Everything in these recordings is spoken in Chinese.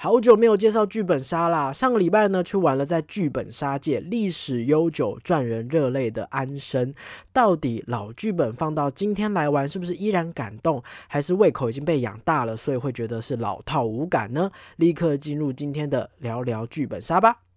好久没有介绍剧本杀啦！上个礼拜呢，去玩了在剧本杀界历史悠久、赚人热泪的安生。到底老剧本放到今天来玩，是不是依然感动？还是胃口已经被养大了，所以会觉得是老套无感呢？立刻进入今天的聊聊剧本杀吧！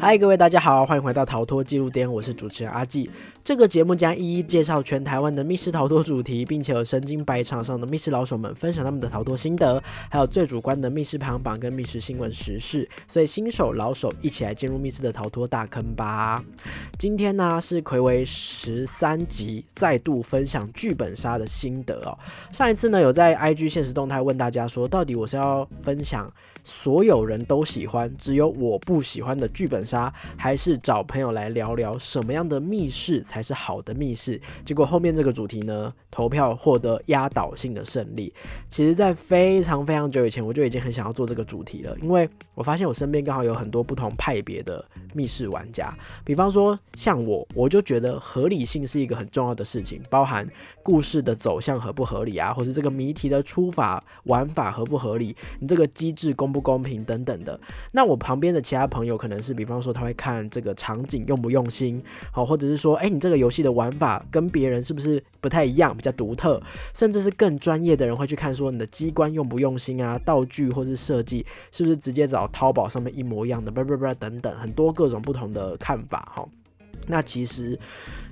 嗨，各位大家好，欢迎回到逃脱记录点，我是主持人阿纪。这个节目将一一介绍全台湾的密室逃脱主题，并且有身经百场上的密室老手们分享他们的逃脱心得，还有最主观的密室排行榜跟密室新闻时事。所以新手老手一起来进入密室的逃脱大坑吧！今天呢是魁为十三集，再度分享剧本杀的心得哦。上一次呢有在 IG 现实动态问大家说，到底我是要分享所有人都喜欢，只有我不喜欢的剧本杀，还是找朋友来聊聊什么样的密室？才是好的密室。结果后面这个主题呢，投票获得压倒性的胜利。其实，在非常非常久以前，我就已经很想要做这个主题了，因为我发现我身边刚好有很多不同派别的密室玩家。比方说，像我，我就觉得合理性是一个很重要的事情，包含故事的走向合不合理啊，或是这个谜题的出法玩法合不合理，你这个机制公不不公平等等的。那我旁边的其他朋友可能是，比方说他会看这个场景用不用心，好，或者是说，哎，你。这个游戏的玩法跟别人是不是不太一样，比较独特，甚至是更专业的人会去看说你的机关用不用心啊，道具或是设计是不是直接找淘宝上面一模一样的，不不不等等，很多各种不同的看法哈。那其实。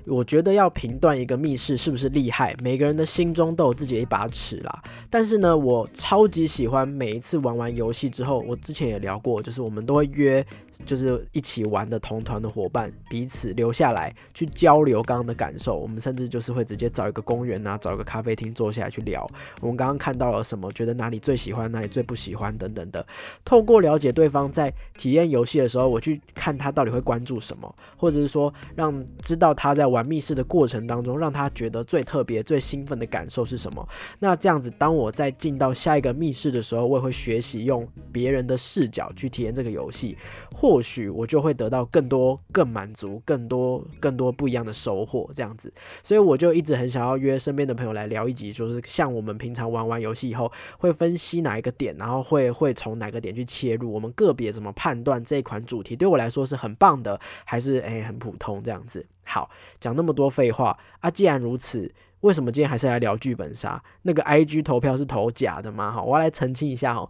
我觉得要评断一个密室是不是厉害，每个人的心中都有自己的一把尺啦。但是呢，我超级喜欢每一次玩完游戏之后，我之前也聊过，就是我们都会约，就是一起玩的同团的伙伴，彼此留下来去交流刚刚的感受。我们甚至就是会直接找一个公园啊，找一个咖啡厅坐下来去聊，我们刚刚看到了什么，觉得哪里最喜欢，哪里最不喜欢等等的。透过了解对方在体验游戏的时候，我去看他到底会关注什么，或者是说让知道他在。玩密室的过程当中，让他觉得最特别、最兴奋的感受是什么？那这样子，当我在进到下一个密室的时候，我也会学习用别人的视角去体验这个游戏，或许我就会得到更多、更满足、更多、更多不一样的收获。这样子，所以我就一直很想要约身边的朋友来聊一集，就是像我们平常玩完游戏以后，会分析哪一个点，然后会会从哪个点去切入，我们个别怎么判断这一款主题对我来说是很棒的，还是诶很普通这样子。好，讲那么多废话啊！既然如此，为什么今天还是来聊剧本杀？那个 I G 投票是投假的吗？哈，我要来澄清一下哈。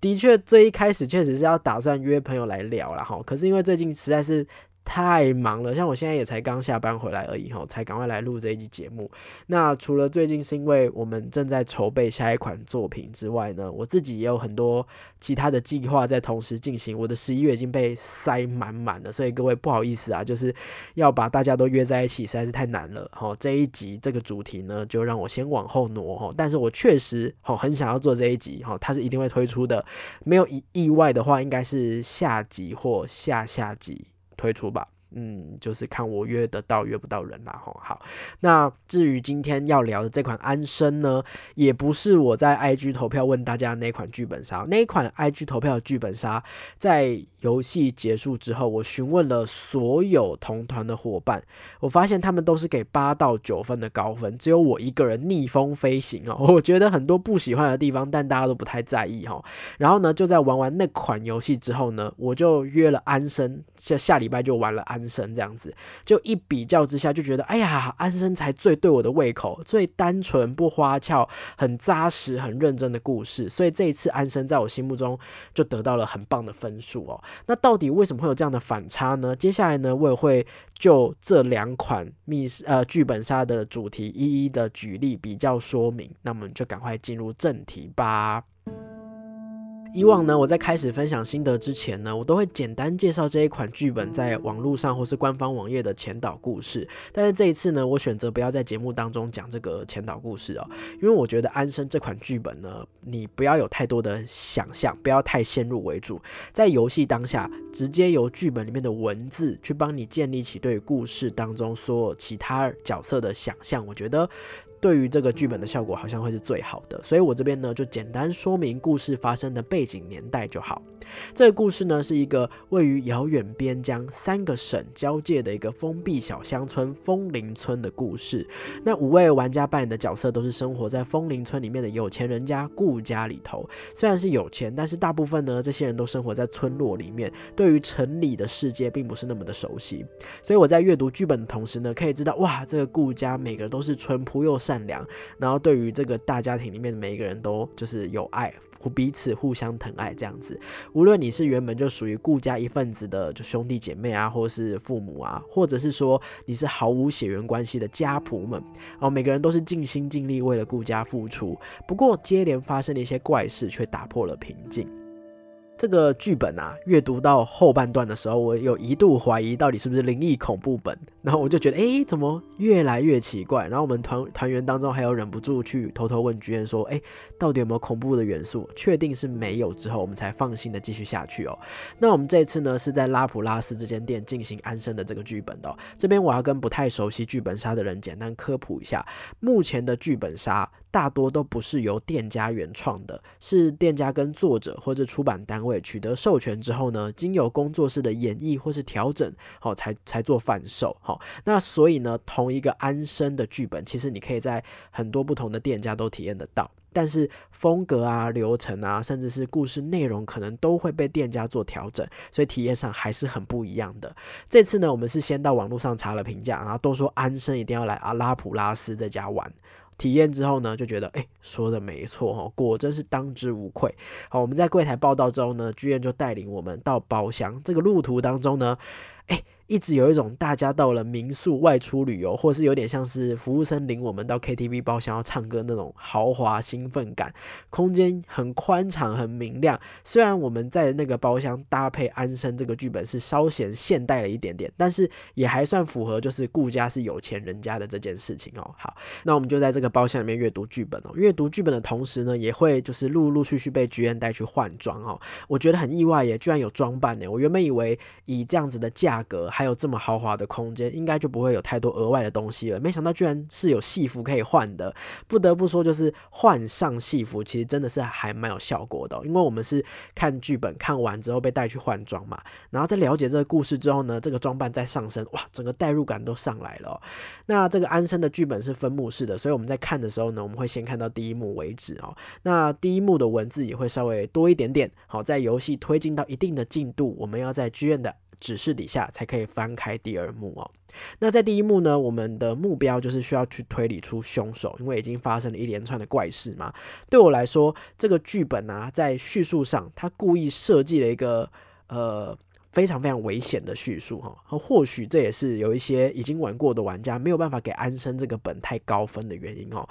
的确，最一开始确实是要打算约朋友来聊了哈，可是因为最近实在是。太忙了，像我现在也才刚下班回来而已吼，才赶快来录这一集节目。那除了最近是因为我们正在筹备下一款作品之外呢，我自己也有很多其他的计划在同时进行。我的十一月已经被塞满满了，所以各位不好意思啊，就是要把大家都约在一起实在是太难了。哈，这一集这个主题呢，就让我先往后挪哈。但是我确实哈很想要做这一集哈，它是一定会推出的，没有意意外的话，应该是下集或下下集。推出吧，嗯，就是看我约得到约不到人啦吼。好，那至于今天要聊的这款安生呢，也不是我在 IG 投票问大家那款剧本杀，那一款 IG 投票的剧本杀在。游戏结束之后，我询问了所有同团的伙伴，我发现他们都是给八到九分的高分，只有我一个人逆风飞行哦。我觉得很多不喜欢的地方，但大家都不太在意哈。然后呢，就在玩完那款游戏之后呢，我就约了安生，下下礼拜就玩了安安生，这样子就一比较之下，就觉得哎呀，安生才最对我的胃口，最单纯不花俏，很扎实很认真的故事，所以这一次安生在我心目中就得到了很棒的分数哦。那到底为什么会有这样的反差呢？接下来呢，我也会就这两款密呃剧本杀的主题一一的举例比较说明。那我们就赶快进入正题吧。以往呢，我在开始分享心得之前呢，我都会简单介绍这一款剧本在网络上或是官方网页的前导故事。但是这一次呢，我选择不要在节目当中讲这个前导故事哦，因为我觉得《安生》这款剧本呢，你不要有太多的想象，不要太先入为主，在游戏当下，直接由剧本里面的文字去帮你建立起对故事当中所有其他角色的想象，我觉得。对于这个剧本的效果好像会是最好的，所以我这边呢就简单说明故事发生的背景年代就好。这个故事呢，是一个位于遥远边疆三个省交界的一个封闭小乡村枫林村的故事。那五位玩家扮演的角色都是生活在枫林村里面的有钱人家顾家里头。虽然是有钱，但是大部分呢，这些人都生活在村落里面，对于城里的世界并不是那么的熟悉。所以我在阅读剧本的同时呢，可以知道哇，这个顾家每个人都是淳朴又善良，然后对于这个大家庭里面的每一个人都就是有爱。彼此互相疼爱这样子，无论你是原本就属于顾家一份子的就兄弟姐妹啊，或是父母啊，或者是说你是毫无血缘关系的家仆们，哦，每个人都是尽心尽力为了顾家付出。不过接连发生的一些怪事，却打破了平静。这个剧本啊，阅读到后半段的时候，我有一度怀疑到底是不是灵异恐怖本，然后我就觉得，哎，怎么越来越奇怪？然后我们团团员当中还有忍不住去偷偷问剧院说，哎，到底有没有恐怖的元素？确定是没有之后，我们才放心的继续下去哦。那我们这次呢，是在拉普拉斯这间店进行安生的这个剧本的。这边我要跟不太熟悉剧本杀的人简单科普一下，目前的剧本杀。大多都不是由店家原创的，是店家跟作者或者出版单位取得授权之后呢，经由工作室的演绎或是调整，好才才做贩售。好，那所以呢，同一个安生的剧本，其实你可以在很多不同的店家都体验得到，但是风格啊、流程啊，甚至是故事内容，可能都会被店家做调整，所以体验上还是很不一样的。这次呢，我们是先到网络上查了评价，然后都说安生一定要来阿拉普拉斯这家玩。体验之后呢，就觉得哎，说的没错哈，果真是当之无愧。好，我们在柜台报道之后呢，剧院就带领我们到包厢。这个路途当中呢，哎。一直有一种大家到了民宿外出旅游，或是有点像是服务生领我们到 KTV 包厢要唱歌那种豪华兴奋感。空间很宽敞，很明亮。虽然我们在那个包厢搭配安生这个剧本是稍显现代了一点点，但是也还算符合就是顾家是有钱人家的这件事情哦。好，那我们就在这个包厢里面阅读剧本哦。阅读剧本的同时呢，也会就是陆陆续续被剧院带去换装哦。我觉得很意外耶，居然有装扮呢。我原本以为以这样子的价格。还有这么豪华的空间，应该就不会有太多额外的东西了。没想到居然是有戏服可以换的，不得不说，就是换上戏服，其实真的是还蛮有效果的。因为我们是看剧本看完之后被带去换装嘛，然后在了解这个故事之后呢，这个装扮再上升，哇，整个代入感都上来了。那这个安生的剧本是分幕式的，所以我们在看的时候呢，我们会先看到第一幕为止哦。那第一幕的文字也会稍微多一点点。好，在游戏推进到一定的进度，我们要在剧院的。指示底下才可以翻开第二幕哦。那在第一幕呢，我们的目标就是需要去推理出凶手，因为已经发生了一连串的怪事嘛。对我来说，这个剧本啊，在叙述上，他故意设计了一个呃非常非常危险的叙述哈。或许这也是有一些已经玩过的玩家没有办法给安生这个本太高分的原因哦。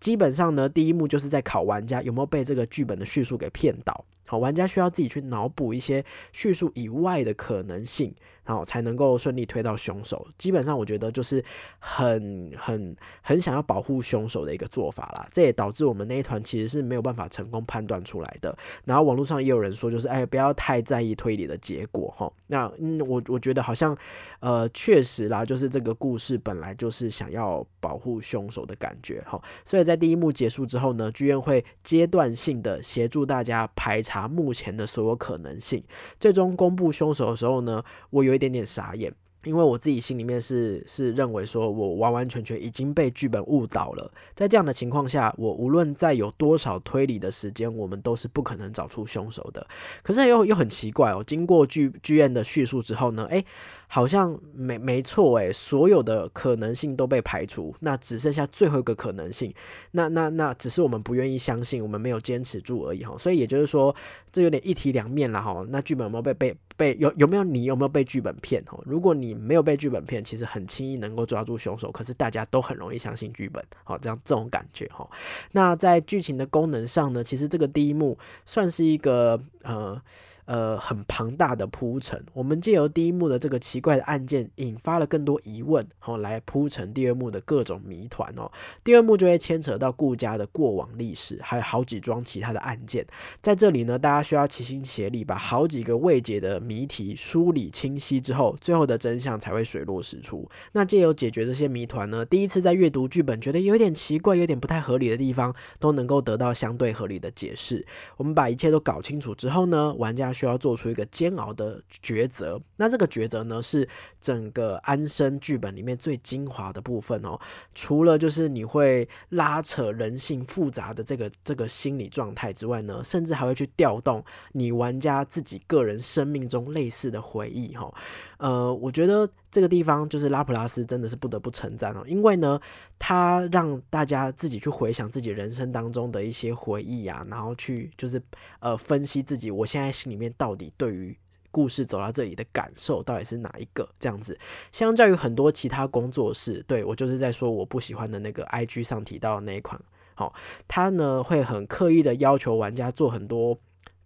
基本上呢，第一幕就是在考玩家有没有被这个剧本的叙述给骗到。好，玩家需要自己去脑补一些叙述以外的可能性。然后，才能够顺利推到凶手。基本上，我觉得就是很、很、很想要保护凶手的一个做法啦。这也导致我们那一团其实是没有办法成功判断出来的。然后网络上也有人说，就是哎，不要太在意推理的结果哈。那嗯，我我觉得好像呃，确实啦，就是这个故事本来就是想要保护凶手的感觉哈。所以在第一幕结束之后呢，剧院会阶段性的协助大家排查目前的所有可能性，最终公布凶手的时候呢，我有一。点点傻眼，因为我自己心里面是是认为说，我完完全全已经被剧本误导了。在这样的情况下，我无论再有多少推理的时间，我们都是不可能找出凶手的。可是又又很奇怪哦，经过剧剧院的叙述之后呢，诶。好像没没错诶，所有的可能性都被排除，那只剩下最后一个可能性。那那那只是我们不愿意相信，我们没有坚持住而已哈。所以也就是说，这有点一体两面了哈。那剧本有没有被被被有有没有你有没有被剧本骗哈？如果你没有被剧本骗，其实很轻易能够抓住凶手。可是大家都很容易相信剧本，好这样这种感觉哈。那在剧情的功能上呢，其实这个第一幕算是一个呃。呃，很庞大的铺陈，我们借由第一幕的这个奇奇怪的案件引发了更多疑问，好来铺成第二幕的各种谜团哦。第二幕就会牵扯到顾家的过往历史，还有好几桩其他的案件。在这里呢，大家需要齐心协力，把好几个未解的谜题梳理清晰之后，最后的真相才会水落石出。那借由解决这些谜团呢，第一次在阅读剧本觉得有点奇怪、有点不太合理的地方，都能够得到相对合理的解释。我们把一切都搞清楚之后呢，玩家需要做出一个煎熬的抉择。那这个抉择呢，是整个安生剧本里面最精华的部分哦。除了就是你会拉扯人性复杂的这个这个心理状态之外呢，甚至还会去调动你玩家自己个人生命中类似的回忆哈。呃，我觉得这个地方就是拉普拉斯真的是不得不称赞哦，因为呢，他让大家自己去回想自己人生当中的一些回忆啊，然后去就是呃分析自己我现在心里面到底对于。故事走到这里的感受到底是哪一个？这样子，相较于很多其他工作室，对我就是在说我不喜欢的那个 IG 上提到的那一款，好，他呢会很刻意的要求玩家做很多。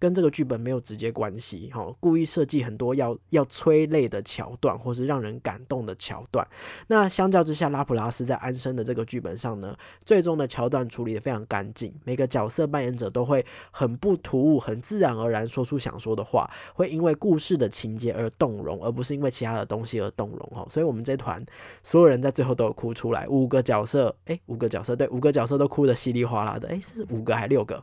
跟这个剧本没有直接关系，哈，故意设计很多要要催泪的桥段，或是让人感动的桥段。那相较之下，拉普拉斯在安生的这个剧本上呢，最终的桥段处理的非常干净，每个角色扮演者都会很不突兀、很自然而然说出想说的话，会因为故事的情节而动容，而不是因为其他的东西而动容，哈。所以，我们这团所有人在最后都有哭出来，五个角色，诶，五个角色，对，五个角色都哭的稀里哗啦的，诶，是五个还六个？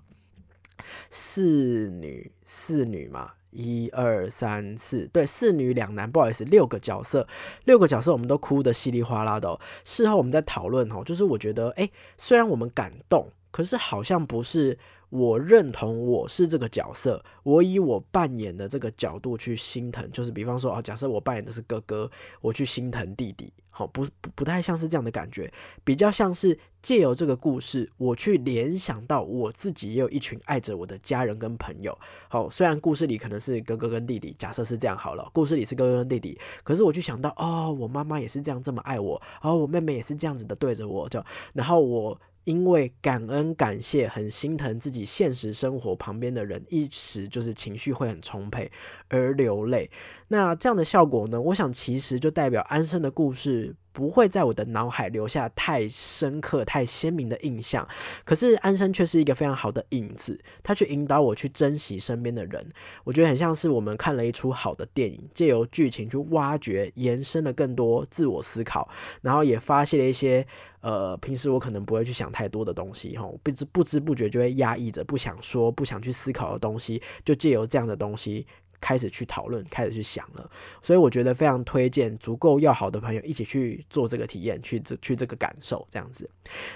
四女四女嘛，一二三四，对，四女两男，不好意思，六个角色，六个角色我们都哭得稀里哗啦的。事后我们在讨论哦，就是我觉得，哎，虽然我们感动，可是好像不是。我认同我是这个角色，我以我扮演的这个角度去心疼，就是比方说啊，假设我扮演的是哥哥，我去心疼弟弟，好，不不不太像是这样的感觉，比较像是借由这个故事，我去联想到我自己也有一群爱着我的家人跟朋友，好，虽然故事里可能是哥哥跟弟弟，假设是这样好了，故事里是哥哥跟弟弟，可是我就想到哦，我妈妈也是这样这么爱我，然后我妹妹也是这样子的对着我，就然后我。因为感恩感谢，很心疼自己现实生活旁边的人，一时就是情绪会很充沛。而流泪。那这样的效果呢？我想其实就代表安生的故事。不会在我的脑海留下太深刻、太鲜明的印象，可是安生却是一个非常好的影子，他去引导我去珍惜身边的人。我觉得很像是我们看了一出好的电影，借由剧情去挖掘、延伸了更多自我思考，然后也发现了一些呃平时我可能不会去想太多的东西，吼，不知不知不觉就会压抑着不想说、不想去思考的东西，就借由这样的东西。开始去讨论，开始去想了，所以我觉得非常推荐足够要好的朋友一起去做这个体验，去这去这个感受这样子。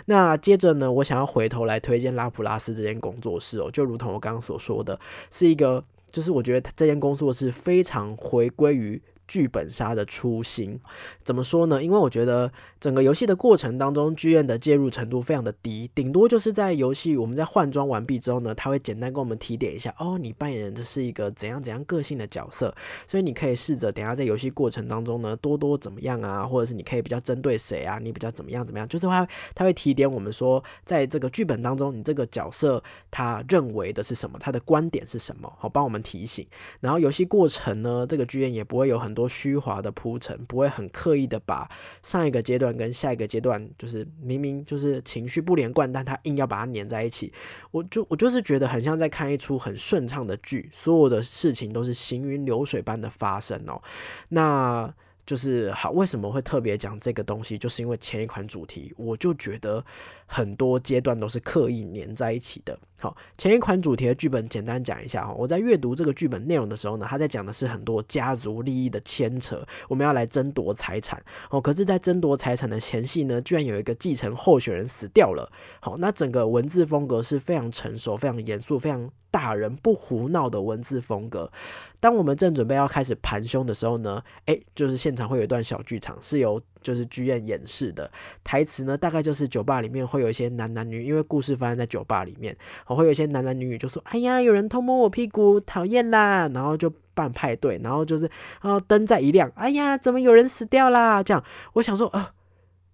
那接着呢，我想要回头来推荐拉普拉斯这间工作室哦，就如同我刚刚所说的，是一个，就是我觉得这间工作室非常回归于。剧本杀的初心怎么说呢？因为我觉得整个游戏的过程当中，剧院的介入程度非常的低，顶多就是在游戏我们在换装完毕之后呢，他会简单跟我们提点一下，哦，你扮演的是一个怎样怎样个性的角色，所以你可以试着等下在游戏过程当中呢，多多怎么样啊，或者是你可以比较针对谁啊，你比较怎么样怎么样，就是他他会提点我们说，在这个剧本当中，你这个角色他认为的是什么，他的观点是什么，好帮我们提醒。然后游戏过程呢，这个剧院也不会有很多虚华的铺陈，不会很刻意的把上一个阶段跟下一个阶段，就是明明就是情绪不连贯，但他硬要把它粘在一起。我就我就是觉得很像在看一出很顺畅的剧，所有的事情都是行云流水般的发生哦。那。就是好，为什么会特别讲这个东西？就是因为前一款主题，我就觉得很多阶段都是刻意粘在一起的。好，前一款主题的剧本简单讲一下哈。我在阅读这个剧本内容的时候呢，他在讲的是很多家族利益的牵扯，我们要来争夺财产。哦，可是，在争夺财产的前戏呢，居然有一个继承候选人死掉了。好，那整个文字风格是非常成熟、非常严肃、非常。大人不胡闹的文字风格。当我们正准备要开始盘凶的时候呢，诶，就是现场会有一段小剧场，是由就是剧院演示的台词呢，大概就是酒吧里面会有一些男男女，因为故事发生在酒吧里面，会有一些男男女女就说：“哎呀，有人偷摸我屁股，讨厌啦！”然后就办派对，然后就是，然后灯再一亮，哎呀，怎么有人死掉啦？这样，我想说，啊，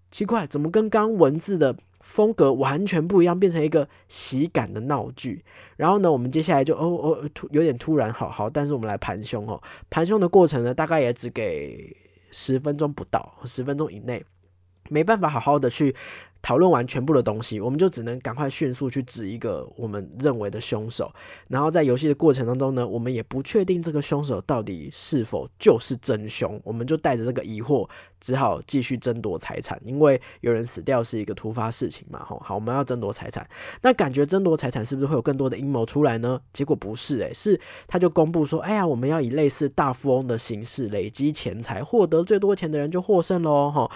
奇怪，怎么跟刚文字的。风格完全不一样，变成一个喜感的闹剧。然后呢，我们接下来就哦哦有点突然，好好，但是我们来盘凶哦。盘凶的过程呢，大概也只给十分钟不到，十分钟以内，没办法好好的去。讨论完全部的东西，我们就只能赶快迅速去指一个我们认为的凶手。然后在游戏的过程当中呢，我们也不确定这个凶手到底是否就是真凶，我们就带着这个疑惑，只好继续争夺财产。因为有人死掉是一个突发事情嘛，吼，好，我们要争夺财产。那感觉争夺财产是不是会有更多的阴谋出来呢？结果不是，诶，是他就公布说，哎呀，我们要以类似大富翁的形式累积钱财，获得最多钱的人就获胜喽，哈。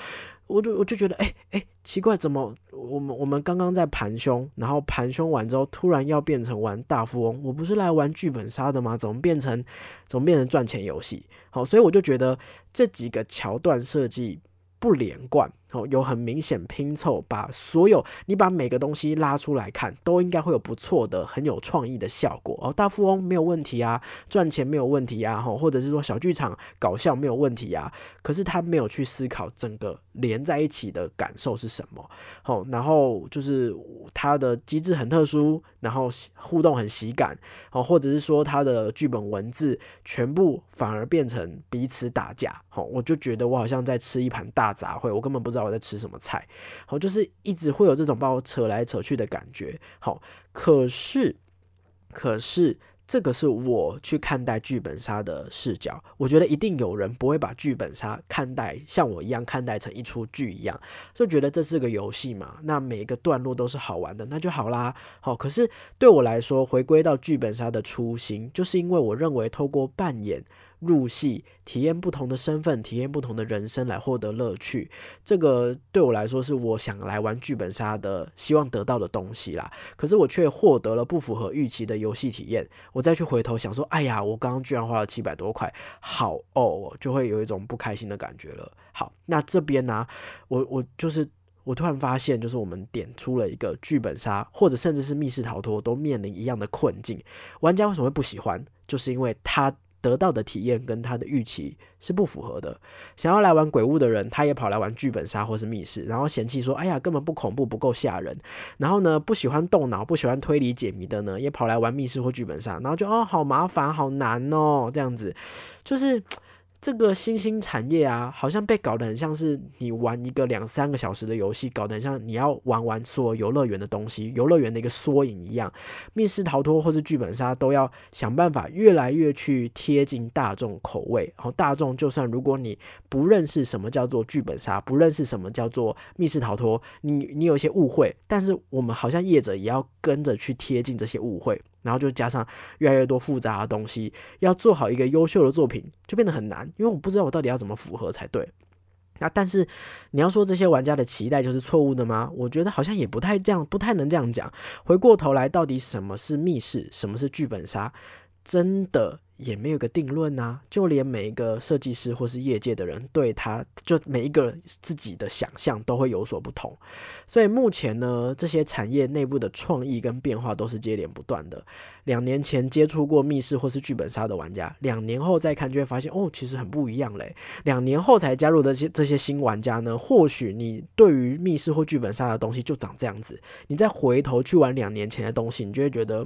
我就我就觉得，哎哎，奇怪，怎么我们我们刚刚在盘凶，然后盘凶完之后，突然要变成玩大富翁？我不是来玩剧本杀的吗？怎么变成怎么变成赚钱游戏？好，所以我就觉得这几个桥段设计。不连贯哦，有很明显拼凑，把所有你把每个东西拉出来看，都应该会有不错的、很有创意的效果哦。大富翁没有问题啊，赚钱没有问题啊，哈，或者是说小剧场搞笑没有问题啊。可是他没有去思考整个连在一起的感受是什么，好，然后就是他的机制很特殊，然后互动很喜感，哦，或者是说他的剧本文字全部反而变成彼此打架，好，我就觉得我好像在吃一盘大。杂烩，我根本不知道我在吃什么菜，好，就是一直会有这种把我扯来扯去的感觉，好，可是，可是这个是我去看待剧本杀的视角，我觉得一定有人不会把剧本杀看待像我一样看待成一出剧一样，就觉得这是个游戏嘛，那每一个段落都是好玩的，那就好啦，好，可是对我来说，回归到剧本杀的初心，就是因为我认为透过扮演。入戏，体验不同的身份，体验不同的人生，来获得乐趣。这个对我来说，是我想来玩剧本杀的，希望得到的东西啦。可是我却获得了不符合预期的游戏体验。我再去回头想说，哎呀，我刚刚居然花了七百多块，好哦，就会有一种不开心的感觉了。好，那这边呢，我我就是我突然发现，就是我们点出了一个剧本杀，或者甚至是密室逃脱，都面临一样的困境。玩家为什么会不喜欢？就是因为他。得到的体验跟他的预期是不符合的。想要来玩鬼屋的人，他也跑来玩剧本杀或是密室，然后嫌弃说：“哎呀，根本不恐怖，不够吓人。”然后呢，不喜欢动脑、不喜欢推理解谜的呢，也跑来玩密室或剧本杀，然后就哦，好麻烦，好难哦，这样子，就是。这个新兴产业啊，好像被搞得很像是你玩一个两三个小时的游戏，搞得很像你要玩完所有游乐园的东西，游乐园的一个缩影一样。密室逃脱或是剧本杀都要想办法越来越去贴近大众口味。然后大众就算如果你不认识什么叫做剧本杀，不认识什么叫做密室逃脱，你你有一些误会，但是我们好像业者也要跟着去贴近这些误会。然后就加上越来越多复杂的东西，要做好一个优秀的作品就变得很难，因为我不知道我到底要怎么符合才对。那但是你要说这些玩家的期待就是错误的吗？我觉得好像也不太这样，不太能这样讲。回过头来，到底什么是密室，什么是剧本杀，真的？也没有个定论呐，就连每一个设计师或是业界的人，对他就每一个自己的想象都会有所不同。所以目前呢，这些产业内部的创意跟变化都是接连不断的。两年前接触过密室或是剧本杀的玩家，两年后再看就会发现，哦，其实很不一样嘞。两年后才加入的这些这些新玩家呢，或许你对于密室或剧本杀的东西就长这样子，你再回头去玩两年前的东西，你就会觉得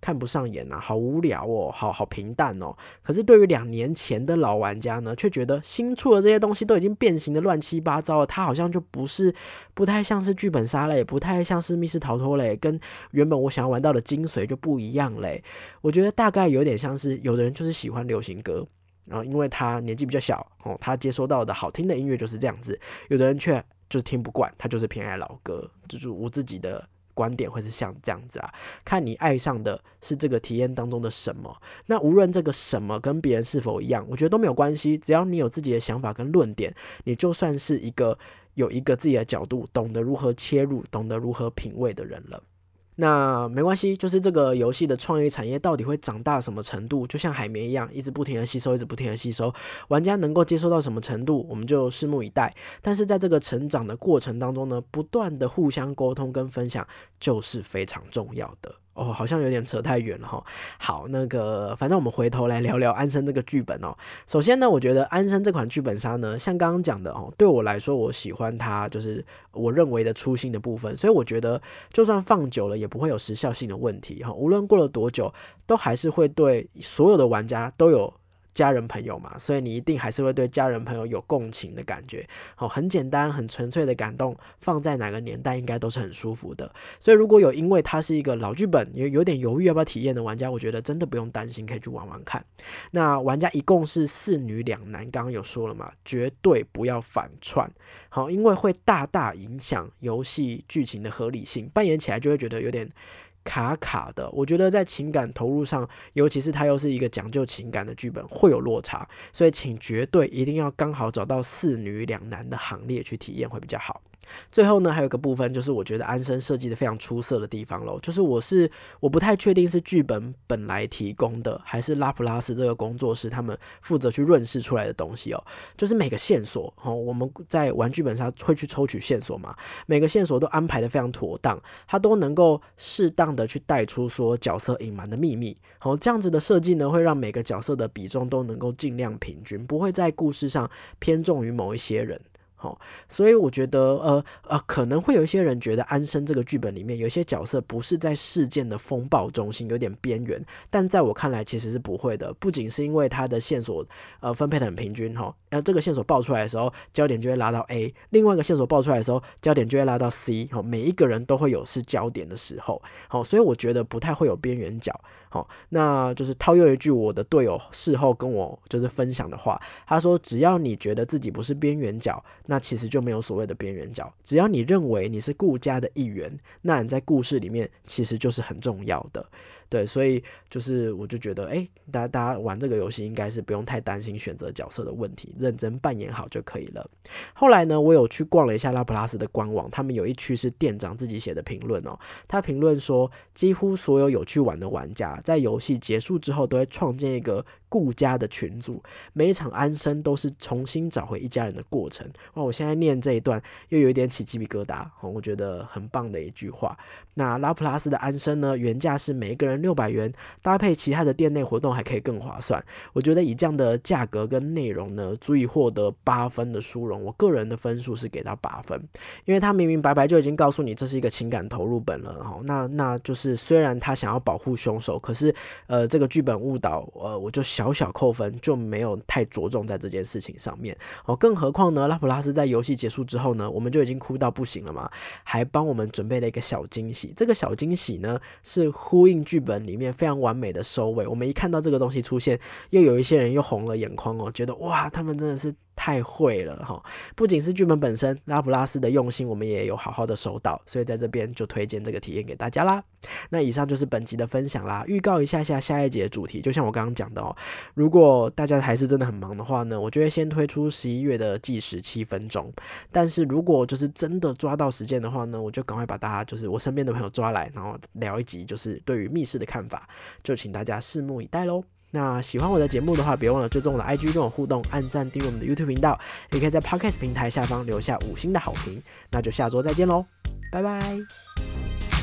看不上眼呐，好无聊哦，好好平淡。哦，可是对于两年前的老玩家呢，却觉得新出的这些东西都已经变形的乱七八糟了，它好像就不是不太像是剧本杀类，不太像是密室逃脱类，跟原本我想要玩到的精髓就不一样嘞。我觉得大概有点像是有的人就是喜欢流行歌，然后因为他年纪比较小哦，他接收到的好听的音乐就是这样子，有的人却就是听不惯，他就是偏爱老歌，就是我自己的。观点会是像这样子啊，看你爱上的是这个体验当中的什么。那无论这个什么跟别人是否一样，我觉得都没有关系。只要你有自己的想法跟论点，你就算是一个有一个自己的角度，懂得如何切入，懂得如何品味的人了。那没关系，就是这个游戏的创意产业到底会长大什么程度，就像海绵一样，一直不停的吸收，一直不停的吸收。玩家能够接受到什么程度，我们就拭目以待。但是在这个成长的过程当中呢，不断的互相沟通跟分享，就是非常重要的。哦，好像有点扯太远了哈。好，那个，反正我们回头来聊聊安生这个剧本哦。首先呢，我觉得安生这款剧本杀呢，像刚刚讲的哦，对我来说，我喜欢它，就是我认为的初心的部分。所以我觉得，就算放久了，也不会有时效性的问题哈。无论过了多久，都还是会对所有的玩家都有家人朋友嘛，所以你一定还是会对家人朋友有共情的感觉。好，很简单、很纯粹的感动，放在哪个年代应该都是很舒服的。所以如果有因为它是一个老剧本，有有点犹豫要不要体验的玩家，我觉得真的不用担心，可以去玩玩看。那玩家一共是四女两男，刚刚有说了嘛，绝对不要反串。好，因为会大大影响游戏剧情的合理性，扮演起来就会觉得有点。卡卡的，我觉得在情感投入上，尤其是它又是一个讲究情感的剧本，会有落差，所以请绝对一定要刚好找到四女两男的行列去体验会比较好。最后呢，还有一个部分就是我觉得安生设计的非常出色的地方喽，就是我是我不太确定是剧本本来提供的，还是拉普拉斯这个工作室他们负责去润饰出来的东西哦。就是每个线索哦，我们在玩剧本上会去抽取线索嘛，每个线索都安排的非常妥当，它都能够适当的去带出说角色隐瞒的秘密。好，这样子的设计呢，会让每个角色的比重都能够尽量平均，不会在故事上偏重于某一些人。好，所以我觉得，呃呃，可能会有一些人觉得安生这个剧本里面有些角色不是在事件的风暴中心，有点边缘。但在我看来，其实是不会的。不仅是因为他的线索，呃，分配的很平均，哈，呃，这个线索爆出来的时候，焦点就会拉到 A；另外一个线索爆出来的时候，焦点就会拉到 C。哈，每一个人都会有是焦点的时候，好，所以我觉得不太会有边缘角。好，那就是套用一句我的队友事后跟我就是分享的话，他说：“只要你觉得自己不是边缘角，那其实就没有所谓的边缘角。只要你认为你是顾家的一员，那你在故事里面其实就是很重要的。”对，所以就是我就觉得，哎，大家大家玩这个游戏应该是不用太担心选择角色的问题，认真扮演好就可以了。后来呢，我有去逛了一下拉普拉斯的官网，他们有一区是店长自己写的评论哦。他评论说，几乎所有有去玩的玩家在游戏结束之后都会创建一个。顾家的群组，每一场安生都是重新找回一家人的过程。哇，我现在念这一段又有一点起鸡皮疙瘩，我觉得很棒的一句话。那拉普拉斯的安生呢，原价是每一个人六百元，搭配其他的店内活动还可以更划算。我觉得以这样的价格跟内容呢，足以获得八分的殊荣。我个人的分数是给到八分，因为他明明白白就已经告诉你这是一个情感投入本了。哈，那那就是虽然他想要保护凶手，可是呃，这个剧本误导，呃，我就。小小扣分就没有太着重在这件事情上面哦，更何况呢，拉普拉斯在游戏结束之后呢，我们就已经哭到不行了嘛，还帮我们准备了一个小惊喜。这个小惊喜呢，是呼应剧本里面非常完美的收尾。我们一看到这个东西出现，又有一些人又红了眼眶哦，觉得哇，他们真的是。太会了哈！不仅是剧本本身，拉普拉斯的用心，我们也有好好的收到，所以在这边就推荐这个体验给大家啦。那以上就是本集的分享啦。预告一下下下一节的主题，就像我刚刚讲的哦，如果大家还是真的很忙的话呢，我就会先推出十一月的计时七分钟。但是如果就是真的抓到时间的话呢，我就赶快把大家就是我身边的朋友抓来，然后聊一集，就是对于密室的看法，就请大家拭目以待喽。那喜欢我的节目的话，别忘了追踪我的 IG 跟我互动，按赞订阅我们的 YouTube 频道，也可以在 Podcast 平台下方留下五星的好评。那就下周再见喽，拜拜。